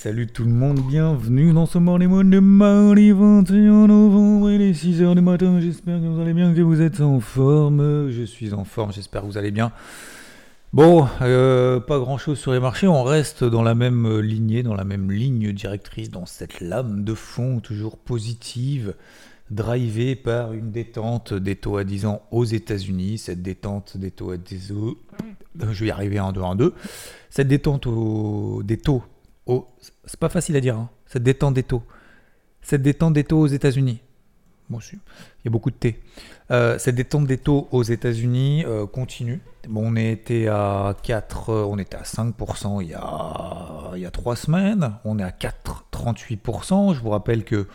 salut tout le monde, bienvenue dans ce Morning Moon de mardi 21 novembre, il est 6h du matin, j'espère que vous allez bien, que vous êtes en forme, je suis en forme, j'espère que vous allez bien. Bon, euh, pas grand chose sur les marchés, on reste dans la même lignée, dans la même ligne directrice, dans cette lame de fond toujours positive, drivée par une détente des taux à 10 ans aux États-Unis, cette détente des taux à 10 ans, je vais y arriver en 2 en 2, cette détente des taux c'est pas facile à dire, hein. cette détente des taux. Cette détente des taux aux États-Unis. Bon, il y a beaucoup de T. Euh, cette détente des taux aux États-Unis euh, continue. Bon, on était à 4, euh, on était à 5% il y a, il y a 3 semaines. On est à 4,38%. Je vous rappelle que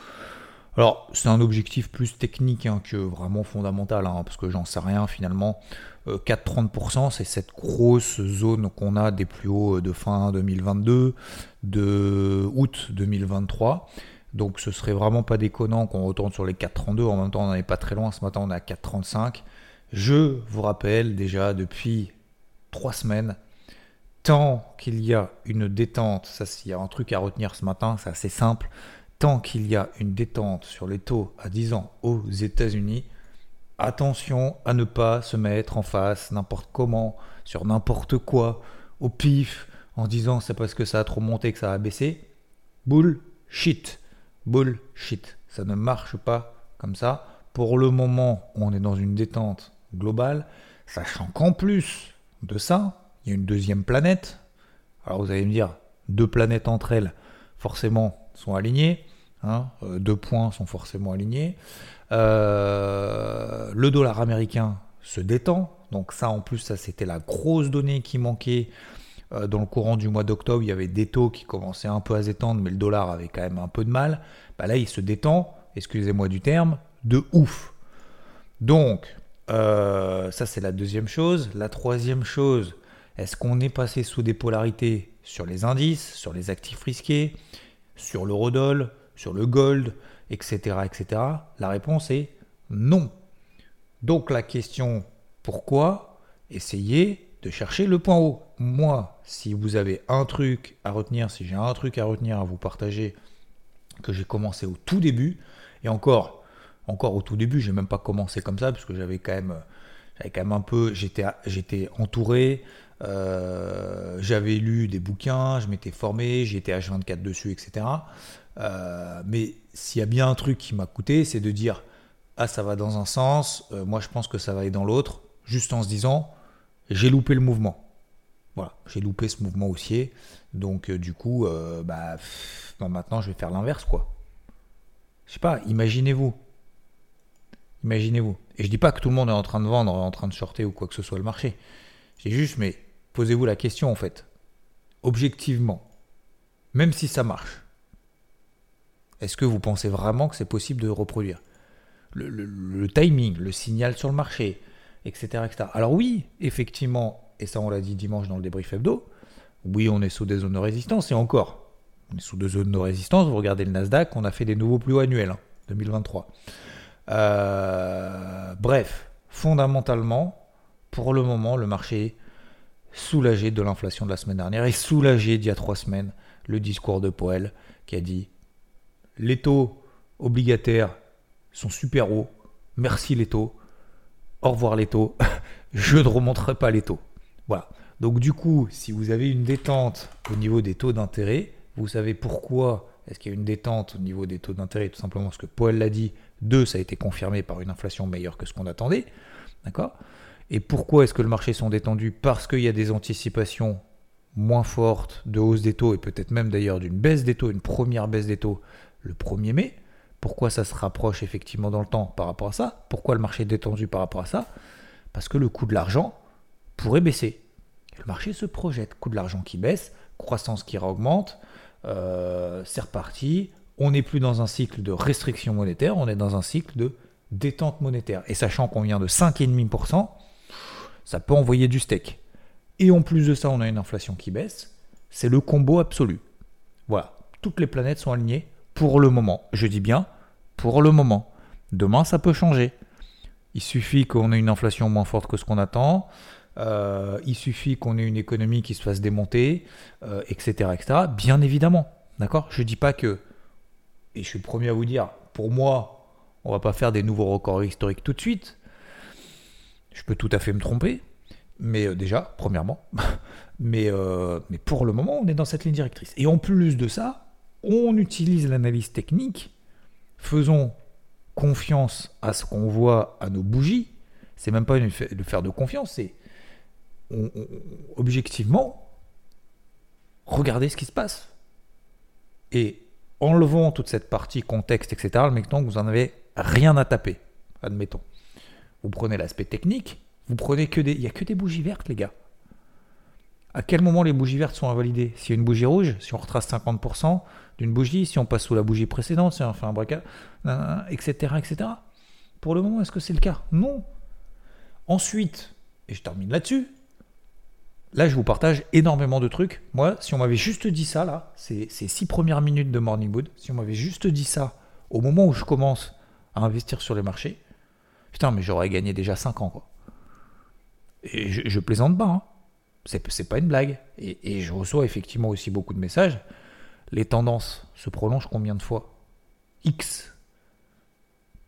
alors, c'est un objectif plus technique hein, que vraiment fondamental, hein, parce que j'en sais rien finalement. 4,30%, c'est cette grosse zone qu'on a des plus hauts de fin 2022, de août 2023. Donc ce serait vraiment pas déconnant qu'on retourne sur les 4,32. En même temps, on n'en est pas très loin. Ce matin, on est à 4,35. Je vous rappelle déjà depuis trois semaines, tant qu'il y a une détente, ça s'il y a un truc à retenir ce matin, c'est assez simple, tant qu'il y a une détente sur les taux à 10 ans aux États-Unis, attention à ne pas se mettre en face n'importe comment, sur n'importe quoi, au pif, en disant c'est parce que ça a trop monté que ça a baissé. Bullshit. Bullshit. Ça ne marche pas comme ça. Pour le moment, on est dans une détente globale, sachant qu'en plus de ça, il y a une deuxième planète. Alors vous allez me dire, deux planètes entre elles, forcément, sont alignées. Hein, euh, deux points sont forcément alignés. Euh, le dollar américain se détend. Donc ça, en plus, ça c'était la grosse donnée qui manquait euh, dans le courant du mois d'octobre, il y avait des taux qui commençaient un peu à s'étendre, mais le dollar avait quand même un peu de mal. Bah là, il se détend, excusez-moi du terme, de ouf. Donc, ça c'est la deuxième chose. La troisième chose, est-ce qu'on est passé sous des polarités sur les indices, sur les actifs risqués, sur l'eurodoll, sur le gold, etc., etc. La réponse est non. Donc la question pourquoi Essayez de chercher le point haut? Moi, si vous avez un truc à retenir, si j'ai un truc à retenir à vous partager, que j'ai commencé au tout début, et encore, encore au tout début, j'ai même pas commencé comme ça, parce que j'avais quand même, j'avais un peu, j'étais entouré, euh, j'avais lu des bouquins, je m'étais formé, j'étais H24 dessus, etc. Euh, mais s'il y a bien un truc qui m'a coûté, c'est de dire, ah ça va dans un sens, euh, moi je pense que ça va aller dans l'autre, juste en se disant, j'ai loupé le mouvement. Voilà, j'ai loupé ce mouvement haussier. Donc du coup, bah, maintenant je vais faire l'inverse quoi. Je sais pas, imaginez-vous. Imaginez-vous. Et je dis pas que tout le monde est en train de vendre, en train de shorter ou quoi que ce soit le marché. J'ai juste, mais posez-vous la question en fait. Objectivement, même si ça marche, est-ce que vous pensez vraiment que c'est possible de reproduire le, timing, le signal sur le marché, etc., etc. Alors oui, effectivement, et ça on l'a dit dimanche dans le débrief hebdo, oui on est sous des zones de résistance, et encore, on est sous des zones de résistance, vous regardez le Nasdaq, on a fait des nouveaux plus hauts annuels, 2023. Hein, euh, bref, fondamentalement, pour le moment, le marché est soulagé de l'inflation de la semaine dernière et soulagé d'il y a trois semaines le discours de Powell qui a dit les taux obligataires sont super hauts, merci les taux, au revoir les taux, je ne remonterai pas les taux. Voilà. Donc du coup, si vous avez une détente au niveau des taux d'intérêt, vous savez pourquoi est-ce qu'il y a une détente au niveau des taux d'intérêt Tout simplement parce que Powell l'a dit, deux, ça a été confirmé par une inflation meilleure que ce qu'on attendait. D'accord? Et pourquoi est-ce que le marché sont détendus? Parce qu'il y a des anticipations moins fortes de hausse des taux et peut-être même d'ailleurs d'une baisse des taux, une première baisse des taux le 1er mai. Pourquoi ça se rapproche effectivement dans le temps par rapport à ça? Pourquoi le marché est détendu par rapport à ça? Parce que le coût de l'argent pourrait baisser. Le marché se projette, coût de l'argent qui baisse, croissance qui augmente, euh, c'est reparti. On n'est plus dans un cycle de restriction monétaire, on est dans un cycle de détente monétaire. Et sachant qu'on vient de 5,5%, ça peut envoyer du steak. Et en plus de ça, on a une inflation qui baisse. C'est le combo absolu. Voilà, toutes les planètes sont alignées pour le moment. Je dis bien pour le moment. Demain, ça peut changer. Il suffit qu'on ait une inflation moins forte que ce qu'on attend. Euh, il suffit qu'on ait une économie qui se fasse démonter, etc., euh, etc. Bien évidemment. D'accord? Je dis pas que, et je suis le premier à vous dire, pour moi, on va pas faire des nouveaux records historiques tout de suite. Je peux tout à fait me tromper, mais euh, déjà, premièrement. mais, euh, mais pour le moment, on est dans cette ligne directrice. Et en plus de ça, on utilise l'analyse technique, faisons confiance à ce qu'on voit à nos bougies. C'est même pas le faire de confiance, c'est objectivement regardez ce qui se passe. Et enlevons toute cette partie contexte, etc., maintenant vous en avez rien à taper, admettons. Vous prenez l'aspect technique, vous prenez que des. Il n'y a que des bougies vertes, les gars. À quel moment les bougies vertes sont invalidées? S'il y a une bougie rouge, si on retrace 50% d'une bougie, si on passe sous la bougie précédente, si on fait un braquage, etc., etc. Pour le moment, est-ce que c'est le cas? Non. Ensuite, et je termine là-dessus, Là, je vous partage énormément de trucs. Moi, si on m'avait juste dit ça, là, ces, six premières minutes de Morning Wood, si on m'avait juste dit ça au moment où je commence à investir sur les marchés, putain, mais j'aurais gagné déjà 5 ans, quoi. Et je, plaisante pas, hein. C'est pas une blague. Et, je reçois effectivement aussi beaucoup de messages. Les tendances se prolongent combien de fois? X.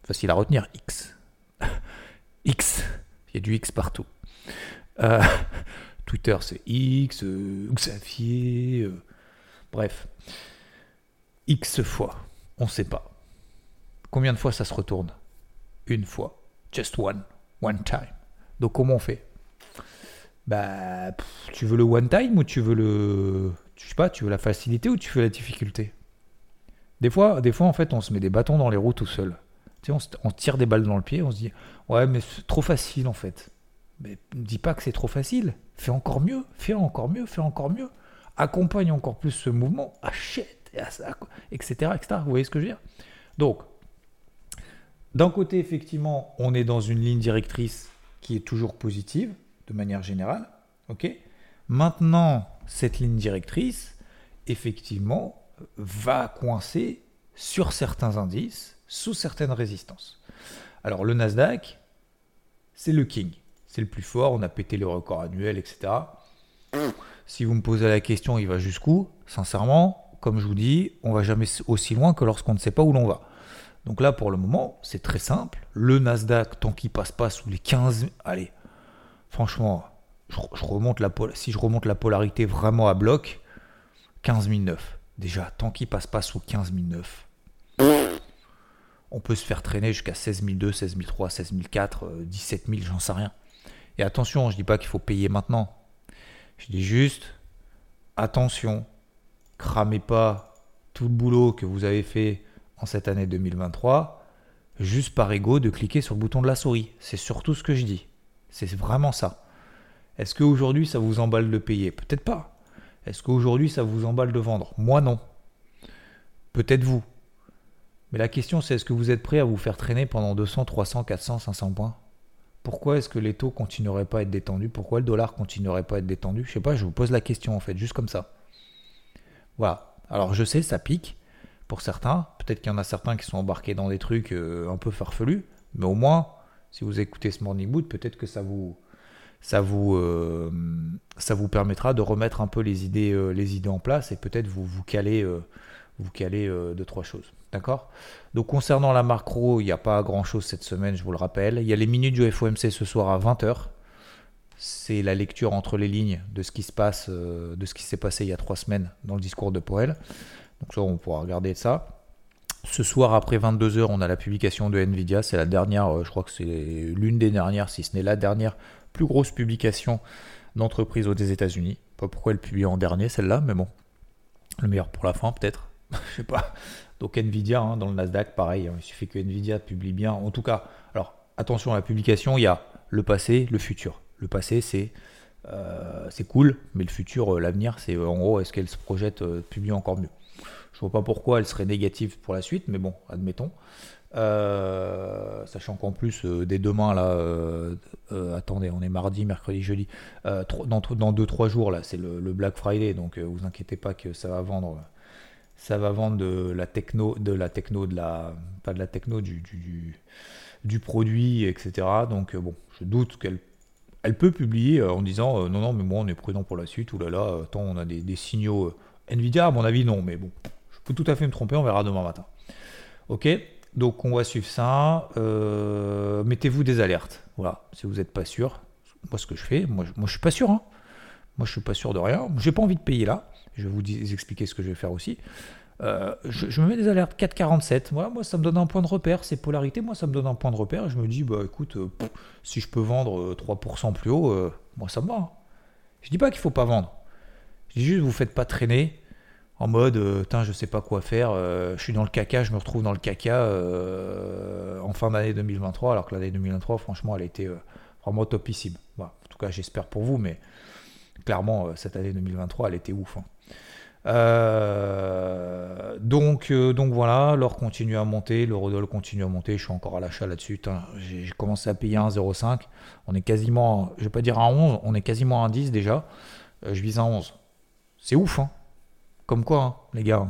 Facile à retenir, X. X. Il y a du X partout. Euh, Twitter, c'est X, euh, Xavier, euh, bref. X fois, on ne sait pas. Combien de fois ça se retourne? Une fois. Just one. One time. Donc comment on fait? Bah, tu veux le one time ou tu veux le, je sais pas, tu veux la facilité ou tu veux la difficulté? Des fois, des fois en fait, on se met des bâtons dans les roues tout seul. Tu sais, on, tire des balles dans le pied, on se dit, ouais, mais c'est trop facile en fait. Mais ne dis pas que c'est trop facile. Fais encore mieux, fais encore mieux, fais encore mieux. Accompagne encore plus ce mouvement, achète, etc., etc. Vous voyez ce que je veux dire? Donc, d'un côté, effectivement, on est dans une ligne directrice qui est toujours positive, de manière générale. Maintenant, cette ligne directrice, effectivement, va coincer sur certains indices, sous certaines résistances. Alors, le Nasdaq, c'est le king c'est le plus fort, on a pété le record annuel, etc. Si vous me posez la question, il va jusqu'où? Sincèrement, comme je vous dis, on va jamais aussi loin que lorsqu'on ne sait pas où l'on va. Donc là, pour le moment, c'est très simple. Le Nasdaq, tant qu'il passe pas sous les 15... Allez, franchement, je, remonte la, si je remonte la polarité vraiment à bloc, 15 009. Déjà, tant qu'il passe pas sous 15 009, on peut se faire traîner jusqu'à 16 200, 16 300, 16 400, 17 000, j'en sais rien. Et attention, je ne dis pas qu'il faut payer maintenant. Je dis juste, attention, cramez pas tout le boulot que vous avez fait en cette année 2023 juste par ego de cliquer sur le bouton de la souris. C'est surtout ce que je dis. C'est vraiment ça. Est-ce qu'aujourd'hui ça vous emballe de payer? Peut-être pas. Est-ce qu'aujourd'hui ça vous emballe de vendre? Moi non. Peut-être vous. Mais la question c'est est-ce que vous êtes prêt à vous faire traîner pendant 200, 300, 400, 500 points? Pourquoi est-ce que les taux continueraient pas à être détendus? Pourquoi le dollar continuerait pas à être détendu? Je sais pas, je vous pose la question en fait, juste comme ça. Voilà. Alors je sais, ça pique pour certains. Peut-être qu'il y en a certains qui sont embarqués dans des trucs euh, un peu farfelus, mais au moins, si vous écoutez ce Morning Mood, peut-être que ça vous, ça vous, euh, ça vous permettra de remettre un peu les idées, euh, les idées en place et peut-être vous vous caler, vous caler deux trois choses. D'accord? Donc concernant la macro, il n'y a pas grand-chose cette semaine, je vous le rappelle. Il y a les minutes du FOMC ce soir à 20h. C'est la lecture entre les lignes de ce qui se passe, euh, de ce qui s'est passé il y a trois semaines dans le discours de Powell. Donc ça, on pourra regarder ça. Ce soir, après 22h, on a la publication de Nvidia. C'est la dernière, euh, je crois que c'est l'une des dernières, si ce n'est la dernière plus grosse publication d'entreprise aux États-Unis. Pas pourquoi elle publie en dernier celle-là, mais bon, le meilleur pour la fin peut-être. je sais pas. Donc Nvidia, hein, dans le Nasdaq, pareil, hein, il suffit que Nvidia publie bien. En tout cas, alors attention à la publication, il y a le passé, le futur. Le passé, c'est euh, cool, mais le futur, euh, l'avenir, c'est en gros, est-ce qu'elle se projette publier encore mieux? Je vois pas pourquoi elle serait négative pour la suite, mais bon, admettons. sachant qu'en plus, dès demain, là, attendez, on est mardi, mercredi, jeudi, dans 2-3 jours, là, c'est le, Black Friday, donc vous inquiétez pas que ça va vendre ça va vendre de la techno, de la techno, de la, pas de la techno, du, du, du produit, etc. Donc euh, bon, je doute qu'elle elle peut publier euh, en disant euh, non, non, mais moi on est prudent pour la suite, ou là là, tant on a des signaux. Nvidia, à mon avis, non, mais bon, tout à fait me tromper, on verra demain matin. Ok Donc on va suivre ça. Euh, mettez-vous des alertes. Voilà, si vous n'êtes pas sûr. Moi, ce que je fais, moi, je, suis pas sûr. Hein. Moi, je suis pas sûr de rien. J'ai pas envie de payer là. Je vais vous expliquer ce que je vais faire aussi. Euh, je, me mets des alertes 4,47. Voilà, moi, ça me donne un point de repère. Ces polarités, moi, ça me donne un point de repère. Je me dis, bah écoute, euh, si je peux vendre 3% plus haut, moi, ça me va. Hein. Je dis pas qu'il faut pas vendre. Je dis juste, vous faites pas traîner en mode, euh, je sais pas quoi faire, euh, je suis dans le caca, je me retrouve dans le caca euh, en fin d'année 2023, alors que l'année 2023, franchement, elle a été euh, vraiment topissime. en tout cas, j'espère pour vous, mais clairement, cette année 2023, elle était ouf. Hein. donc, donc voilà, l'or continue à monter, le Rodol continue à monter, je suis encore à l'achat là-dessus. J'ai commencé à payer 1,05. On est quasiment, je vais pas dire à 11, on est quasiment à 10 déjà. je vise à 11. C'est ouf, hein comme quoi, hein, les gars,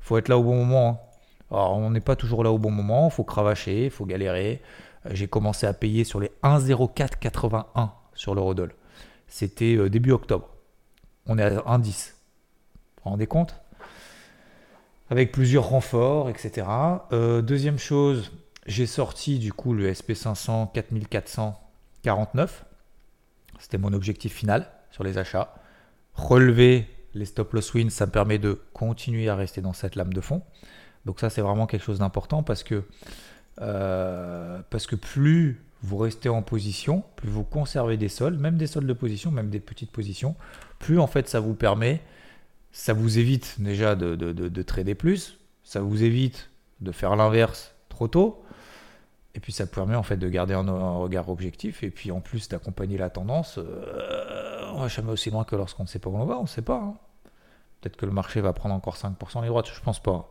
faut être là au bon moment. Hein. Alors, on n'est pas toujours là au bon moment, faut cravacher, faut galérer. Euh, j'ai commencé à payer sur les 1,0481 sur l'eurodoll. C'était euh, début octobre. On est à 1,10. Vous vous rendez compte? Avec plusieurs renforts, etc. Euh, deuxième chose, j'ai sorti du coup le SP500 4449. C'était mon objectif final sur les achats. Relever les stop loss wins, ça me permet de continuer à rester dans cette lame de fond. Donc ça, c'est vraiment quelque chose d'important parce que, euh, parce que plus vous restez en position, plus vous conservez des sols, même des sols de position, même des petites positions, plus en fait ça vous permet, ça vous évite déjà de, de, trader plus, ça vous évite de faire l'inverse trop tôt, et puis ça permet en fait de garder un, regard objectif, et puis en plus d'accompagner la tendance. Euh, on va jamais aussi loin que lorsqu'on ne sait pas où on va, on ne sait pas. Hein. Peut-être que le marché va prendre encore 5% les droites, je pense pas.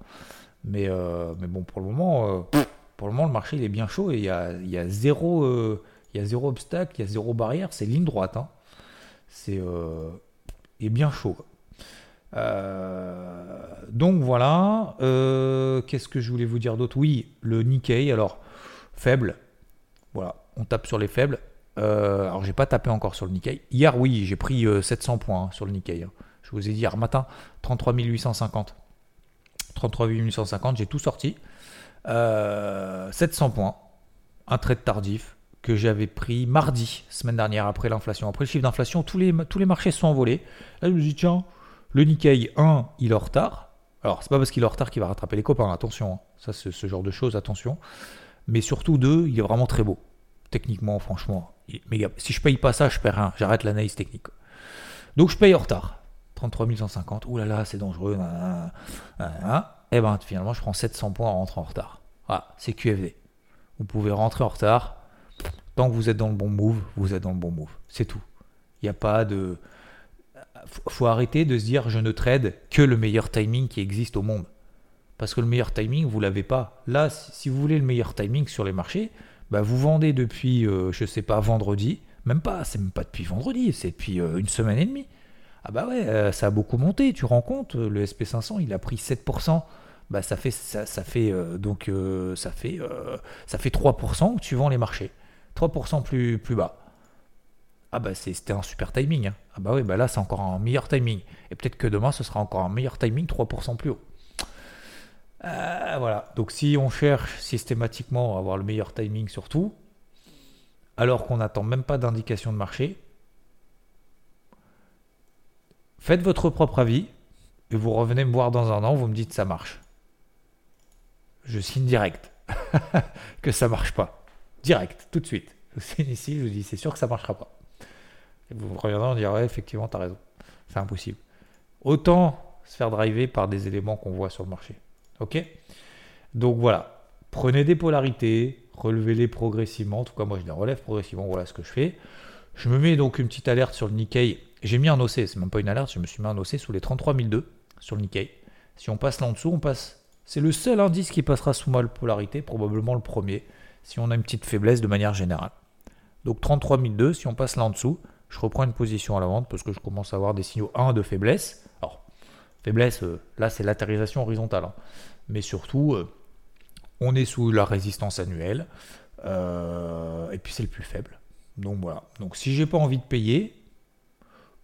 Mais, euh, bon, pour le moment, euh, pour le moment, le marché est bien chaud et il y a, il y a zéro, euh, il y a zéro obstacle, il y a zéro barrière, c'est ligne droite. Hein. C'est est bien chaud. donc voilà. Qu'est-ce que je voulais vous dire d'autre? Oui, le Nikkei, alors faible. Voilà, on tape sur les faibles. alors j'ai pas tapé encore sur le Nikkei. Hier, oui, j'ai pris 700 points hein, sur le Nikkei. Hein. Je vous ai dit hier matin, 33 850. 33 850, j'ai tout sorti. 700 euh, points. Un trade tardif que j'avais pris mardi, semaine dernière, après l'inflation. Après le chiffre d'inflation, tous les, tous les marchés sont envolés. Là, je me dis, tiens, le Nikkei 1, il est en retard. Alors, c'est pas parce qu'il est en retard qu'il va rattraper les copains, attention. Hein. Ça, c'est ce genre de choses, attention. Mais surtout, deux, il est vraiment très beau. Techniquement, franchement. Si je paye pas ça, je perds rien. J'arrête l'analyse technique. Donc, je paye en retard. 33 150, ouh là là, c'est dangereux. Et eh ben finalement, je prends 700 points en rentrant en retard. Voilà, c'est QFD. Vous pouvez rentrer en retard. Tant que vous êtes dans le bon move, vous êtes dans le bon move. C'est tout. Il n'y a pas de. Faut arrêter de se dire je ne trade que le meilleur timing qui existe au monde. Parce que le meilleur timing, vous l'avez pas. Là, si vous voulez le meilleur timing sur les marchés, bah vous vendez depuis, je euh, je sais pas, vendredi. Même pas, c'est même pas depuis vendredi, c'est depuis euh, une semaine et demie. Ah bah ouais, euh, ça a beaucoup monté, tu rends compte, le SP500, il a pris 7%. Bah ça fait ça, fait euh, donc euh, ça fait ça fait 3% que tu vends les marchés. 3% plus plus bas. Ah bah c'était un super timing. Hein. Ah bah ouais, bah là c'est encore un meilleur timing. Et peut-être que demain ce sera encore un meilleur timing, 3% plus haut. voilà. Donc si on cherche systématiquement à avoir le meilleur timing surtout, alors qu'on n'attend même pas d'indication de marché, Faites votre propre avis et vous revenez me voir dans un an, vous me dites ça marche. Je signe direct que ça marche pas. Direct, tout de suite. Je signe ici, je vous dis c'est sûr que ça marchera pas. Et vous reviendrez en dire ouais, effectivement, tu raison. C'est impossible. Autant se faire driver par des éléments qu'on voit sur le marché. Ok? Donc voilà. Prenez des polarités, relevez-les progressivement. En tout cas, moi je les relève progressivement. Voilà ce que je fais. Je me mets donc une petite alerte sur le Nikkei j'ai mis un OC, c'est même pas une alerte, je me suis mis un OC sous les 33002 sur le Nikkei. Si on passe là en dessous, on passe. C'est le seul indice qui passera sous ma polarité, probablement le premier, si on a une petite faiblesse de manière générale. Donc 33002, si on passe là en dessous, je reprends une position à la vente parce que je commence à avoir des signaux 1 de faiblesse. Alors, faiblesse, euh, là c'est latérisation horizontale. Hein. Mais surtout, euh, on est sous la résistance annuelle. Euh, et puis c'est le plus faible. Donc voilà. Donc si j'ai pas envie de payer,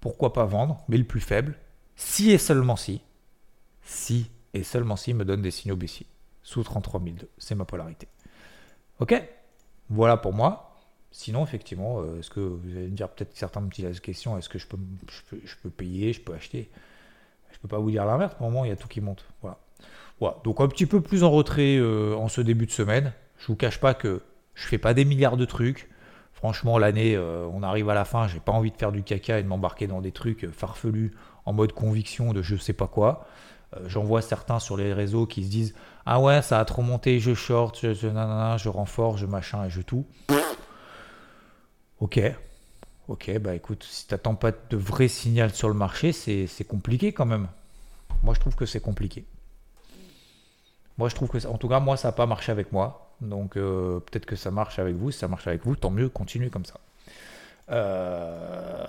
pourquoi pas vendre, mais le plus faible, si et seulement si, si et seulement s'il me donne des signaux baissiers. Sous 33 002, c'est ma polarité. Ok? Voilà pour moi. Sinon, effectivement, euh, est-ce que vous allez me dire peut-être certains me posent la question est-ce que je peux, payer, je peux acheter? Je peux pas vous dire l'inverse. Pour le moment, il y a tout qui monte. Voilà. Donc, un petit peu plus en retrait euh, en ce début de semaine. Je vous cache pas que je fais pas des milliards de trucs. Franchement, l'année, euh, on arrive à la fin. J'ai pas envie de faire du caca et de m'embarquer dans des trucs farfelus en mode conviction de je sais pas quoi. J'en vois certains sur les réseaux qui se disent Ah ouais, ça a trop monté, je short, je, je, je renforce, je machin et je tout. Ok. Ok, bah écoute, si tu n'attends pas de vrai signal sur le marché, c'est compliqué quand même. Moi, je trouve que c'est compliqué. Moi, je trouve que, en tout cas, moi, ça n'a pas marché avec moi. Donc, euh, peut-être que ça marche avec vous. Si ça marche avec vous, tant mieux, continuez comme ça. Euh,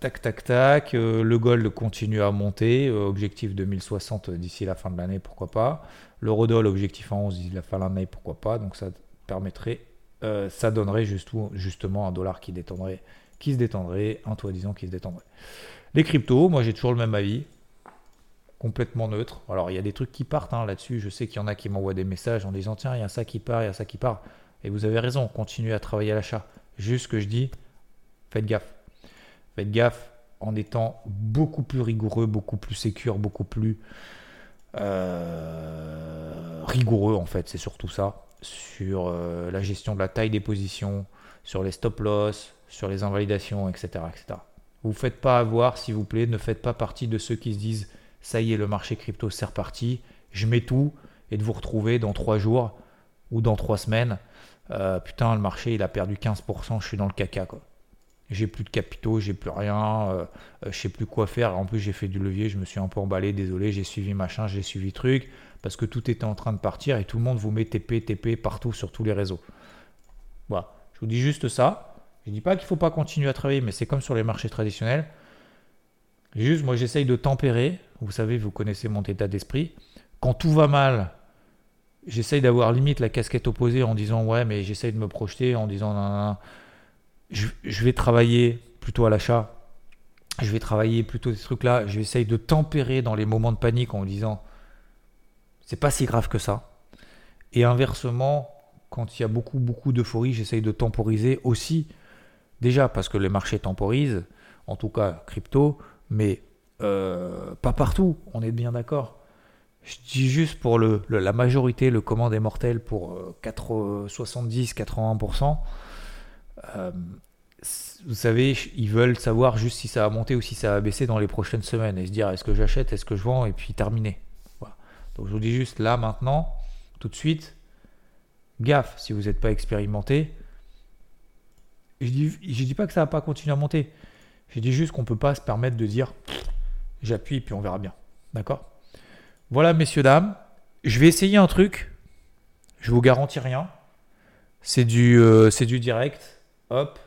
tac, tac, tac. Euh, le gold continue à monter. objectif 2060 d'ici la fin de l'année, pourquoi pas. Le Rodol, objectif en 11 d'ici la fin de l'année, pourquoi pas. Donc, ça permettrait ça donnerait justement un dollar qui, qui se détendrait, un toit disant qui se détendrait. Les cryptos, moi j'ai toujours le même avis, complètement neutre. Alors il y a des trucs qui partent hein, là-dessus, je sais qu'il y en a qui m'envoient des messages en disant tiens, il y a ça qui part, il y a ça qui part. Et vous avez raison, continuez à travailler à l'achat. Juste ce que je dis, faites gaffe. Faites gaffe en étant beaucoup plus rigoureux, beaucoup plus sécure, beaucoup plus euh, rigoureux en fait, c'est surtout ça sur euh, la gestion de la taille des positions, sur les stop loss, sur les invalidations, etc. etc. Vous ne faites pas avoir, s'il vous plaît, ne faites pas partie de ceux qui se disent ça y est, le marché crypto c'est reparti, je mets tout, et de vous retrouver dans trois jours ou dans trois semaines. Euh, putain, le marché il a perdu 15%, je suis dans le caca quoi. J'ai plus de capitaux, j'ai plus rien, euh, je sais plus quoi faire. En plus, j'ai fait du levier, je me suis un peu emballé, désolé, j'ai suivi machin, j'ai suivi truc parce que tout était en train de partir et tout le monde vous met TP, TP partout sur tous les réseaux. Voilà, je vous dis juste ça. Je dis pas qu'il ne faut pas continuer à travailler, mais c'est comme sur les marchés traditionnels. Juste, moi, j'essaye de tempérer. Vous savez, vous connaissez mon état d'esprit. Quand tout va mal, j'essaye d'avoir limite la casquette opposée en disant ouais, mais j'essaye de me projeter en disant non, Je, je, vais travailler plutôt à l'achat. Je vais travailler plutôt ces trucs-là. J'essaye de tempérer dans les moments de panique en disant c'est pas si grave que ça. Et inversement, quand il y a beaucoup, beaucoup d'euphorie, j'essaye de temporiser aussi. Déjà parce que les marchés temporisent, en tout cas crypto, mais euh, pas partout, on est bien d'accord. Je dis juste pour le, la majorité, le commande est mortel pour 70-81%. Euh, vous savez, ils veulent savoir juste si ça va monter ou si ça va baisser dans les prochaines semaines et se dire est-ce que j'achète, est-ce que je vends, et puis terminer. Donc je vous dis juste là, maintenant, tout de suite, gaffe si vous n'êtes pas expérimenté. Je dis, je dis pas que ça va pas continuer à monter. Je dis juste qu'on ne peut pas se permettre de dire j'appuie puis on verra bien. D'accord? Voilà, messieurs, dames. Je vais essayer un truc. Je vous garantis rien. C'est du, euh, c'est du direct. Hop.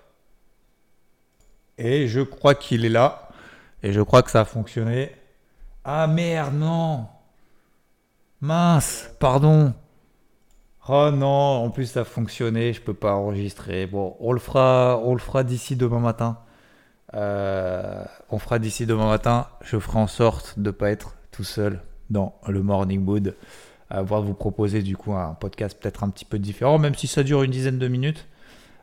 Et je crois qu'il est là. Et je crois que ça a fonctionné. Ah merde, non Mince, pardon. Oh non, en plus ça a fonctionné, je peux pas enregistrer. Bon, on le fera, on le fera d'ici demain matin. Euh, on fera d'ici demain matin. Je ferai en sorte de pas être tout seul dans le morning mood. À voir vous proposer du coup un podcast peut-être un petit peu différent, même si ça dure une dizaine de minutes.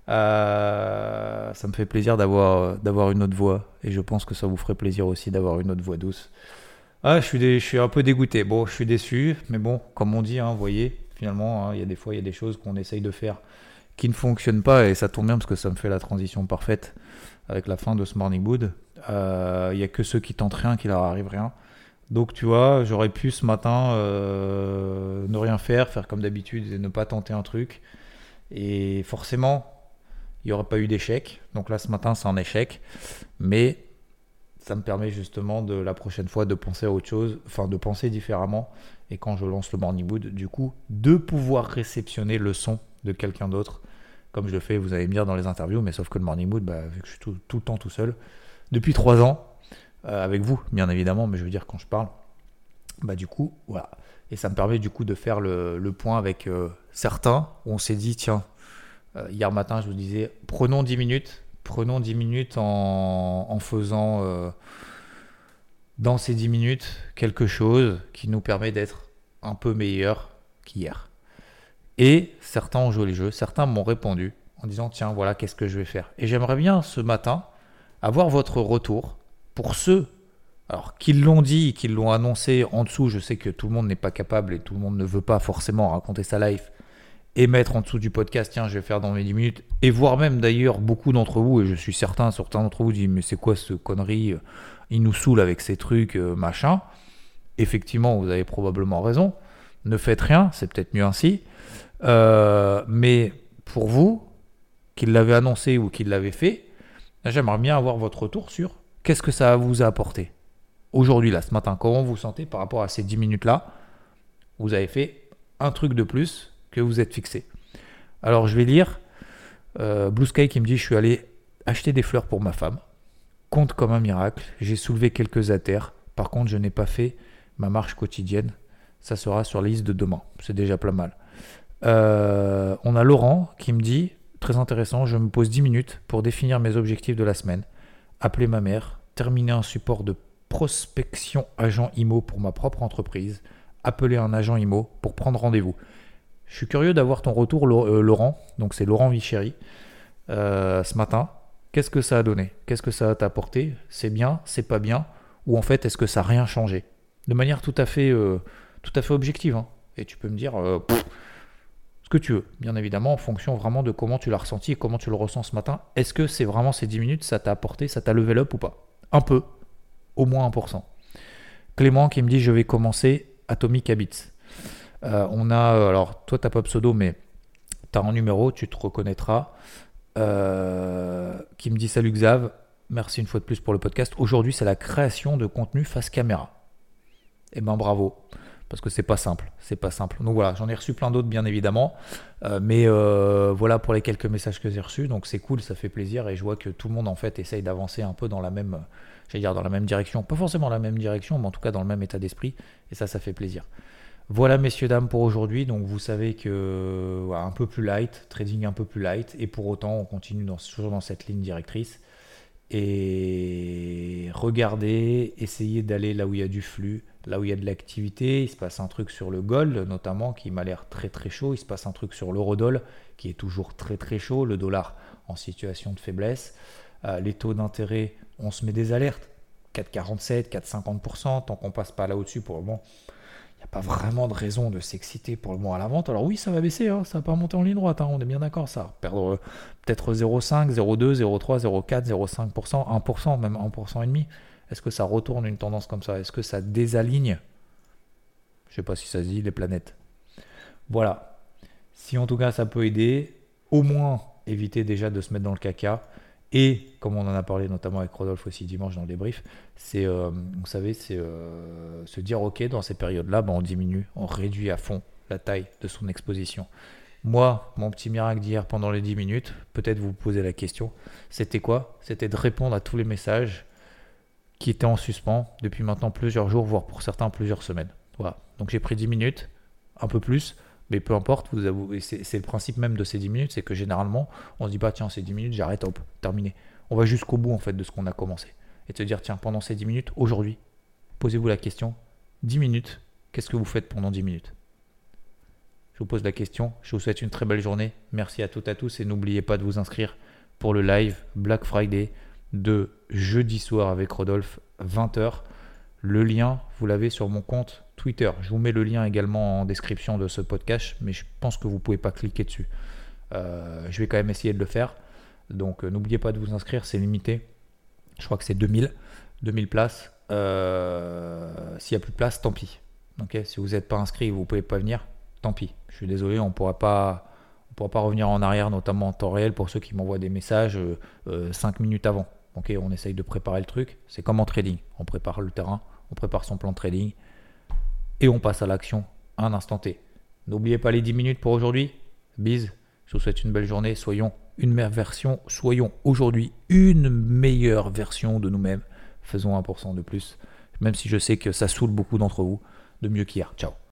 Euh, ça me fait plaisir d'avoir une autre voix et je pense que ça vous ferait plaisir aussi d'avoir une autre voix douce. Ah, je suis, je un peu dégoûté. Bon, je suis déçu, mais bon, comme on dit, hein, vous voyez, finalement, hein, il y a des fois, il y a des choses qu'on essaye de faire qui ne fonctionnent pas, et ça tombe bien parce que ça me fait la transition parfaite avec la fin de ce Morning Wood. Euh, il n'y a que ceux qui tentent rien qui leur arrive rien. Donc tu vois, j'aurais pu ce matin euh, ne rien faire, faire comme d'habitude et ne pas tenter un truc. Et forcément, il n'y aurait pas eu d'échec. Donc là, ce matin, c'est un échec. Mais ça me permet justement de la prochaine fois de penser à autre chose, enfin de penser différemment. Et quand je lance le morning wood, du coup, de pouvoir réceptionner le son de quelqu'un d'autre, comme je le fais, vous allez me dire dans les interviews, mais sauf que le morning wood, bah, vu que je suis tout, le temps tout seul, depuis trois ans, euh, avec vous, bien évidemment, mais je veux dire quand je parle, bah du coup, voilà. Et ça me permet du coup de faire le, point avec euh, certains où on s'est dit, tiens, euh, hier matin, je vous disais, prenons 10 minutes prenons 10 minutes en, faisant, dans ces 10 minutes quelque chose qui nous permet d'être un peu meilleur qu'hier. Et certains ont joué les jeux, certains m'ont répondu en disant tiens voilà qu'est-ce que je vais faire. Et j'aimerais bien ce matin avoir votre retour pour ceux alors qu'ils l'ont dit, qu'ils l'ont annoncé en dessous. Je sais que tout le monde n'est pas capable et tout le monde ne veut pas forcément raconter sa life et mettre en dessous du podcast tiens je vais faire dans mes 10 minutes et voire même d'ailleurs beaucoup d'entre vous et je suis certain certains d'entre vous disent mais c'est quoi ce connerie il nous saoule avec ces trucs euh, machin effectivement vous avez probablement raison ne faites rien c'est peut-être mieux ainsi euh, mais pour vous, qu'il l'avait annoncé ou qu'il l'avait fait, j'aimerais bien avoir votre retour sur qu'est-ce que ça vous a apporté aujourd'hui, là, ce matin. Comment vous vous sentez par rapport à ces 10 minutes-là? Vous avez fait un truc de plus que vous êtes fixé. Alors, je vais lire euh, Blue Sky qui me dit Je suis allé acheter des fleurs pour ma femme. Compte comme un miracle. J'ai soulevé quelques attères. Par contre, je n'ai pas fait ma marche quotidienne. Ça sera sur la liste de demain. C'est déjà pas mal. Euh, on a Laurent qui me dit, très intéressant, je me pose 10 minutes pour définir mes objectifs de la semaine, appeler ma mère, terminer un support de prospection agent IMO pour ma propre entreprise, appeler un agent IMO pour prendre rendez-vous. Je suis curieux d'avoir ton retour, euh, Laurent. Donc c'est Laurent Vichéry euh, ce matin. Qu'est-ce que ça a donné? Qu'est-ce que ça t'a apporté? C'est bien? C'est pas bien? Ou en fait, est-ce que ça n'a rien changé? De manière tout à fait, tout à fait objective. Hein. Et tu peux me dire, ce que tu veux, bien évidemment, en fonction vraiment de comment tu l'as ressenti et comment tu le ressens ce matin. Est-ce que c'est vraiment ces 10 minutes, ça t'a apporté, ça t'a level up ou pas? Un peu, au moins 1%. Clément qui me dit je vais commencer Atomic Habits. Euh, on a, euh, alors toi t'as pas pseudo, mais tu as un numéro, tu te reconnaîtras. Euh, qui me dit salut Xav, merci une fois de plus pour le podcast. Aujourd'hui c'est la création de contenu face caméra. Eh ben bravo parce que c'est pas simple, c'est pas simple. Donc voilà, j'en ai reçu plein d'autres bien évidemment, euh, mais euh, voilà pour les quelques messages que j'ai reçus, donc c'est cool, ça fait plaisir et je vois que tout le monde en fait essaye d'avancer un peu dans la même, j'allais dire dans la même direction, pas forcément la même direction, mais en tout cas dans le même état d'esprit. Et ça, ça fait plaisir. Voilà messieurs dames pour aujourd'hui, donc vous savez que un peu plus light, trading un peu plus light. Et pour autant on continue toujours dans cette ligne directrice. Et regardez, essayez d'aller là où il y a du flux, là où il y a de l'activité. Il se passe un truc sur le gold, notamment, qui m'a l'air très très chaud. Il se passe un truc sur l'eurodoll, qui est toujours très très chaud. Le dollar en situation de faiblesse. Euh, les taux d'intérêt, on se met des alertes. 4,47, 4,50%, tant qu'on passe pas là au-dessus pour le moment il n'y a pas vraiment de raison de s'exciter pour le moment à la vente. Alors oui, ça va baisser, hein, ça va pas monter en ligne droite, hein, on est bien d'accord, ça. Perdre euh, peut-être 0,5, 0,2, 0,3, 0,4, 0,5%, 1%, même 1% et demi. Est-ce que ça retourne une tendance comme ça? Est-ce que ça désaligne? Je sais pas si ça se dit les planètes. Voilà. Si en tout cas ça peut aider, au moins éviter déjà de se mettre dans le caca. Et comme on en a parlé notamment avec Rodolphe aussi dimanche dans le débrief, c'est, euh, vous savez, c'est euh, se dire ok dans ces périodes-là, ben, on diminue, on réduit à fond la taille de son exposition. Moi, mon petit miracle d'hier pendant les 10 minutes, peut-être vous posez la question, c'était quoi? C'était de répondre à tous les messages qui étaient en suspens depuis maintenant plusieurs jours, voire pour certains plusieurs semaines. Voilà. Donc j'ai pris 10 minutes, un peu plus, mais peu importe, vous avouez, c'est le principe même de ces 10 minutes, c'est que généralement, on se dit pas, tiens, ces 10 minutes, j'arrête, hop, terminé. On va jusqu'au bout, en fait, de ce qu'on a commencé. Et de se dire, tiens, pendant ces 10 minutes, aujourd'hui, posez-vous la question, 10 minutes, qu'est-ce que vous faites pendant 10 minutes? Je vous pose la question, je vous souhaite une très belle journée, merci à toutes et à tous, et n'oubliez pas de vous inscrire pour le live Black Friday de jeudi soir avec Rodolphe, 20h. Le lien, vous l'avez sur mon compte Twitter. Je vous mets le lien également en description de ce podcast, mais je pense que vous ne pouvez pas cliquer dessus. Euh, je vais quand même essayer de le faire. Donc euh, n'oubliez pas de vous inscrire, c'est limité. Je crois que c'est 2000, 2000 places. Euh, s'il n'y a plus de place, tant pis. si vous n'êtes pas inscrit vous ne pouvez pas venir, tant pis. Je suis désolé, on ne pourra pas on pourra pas revenir en arrière, notamment en temps réel, pour ceux qui m'envoient des messages 5 minutes avant. On essaye de préparer le truc. C'est comme en trading. On prépare le terrain, on prépare son plan de trading et on passe à l'action un instant T. N'oubliez pas les 10 minutes pour aujourd'hui. Bise. Je vous souhaite une belle journée. Soyons une meilleure version. Soyons aujourd'hui une meilleure version de nous-mêmes. Faisons 1% de plus. Même si je sais que ça saoule beaucoup d'entre vous. De mieux qu'hier. Ciao.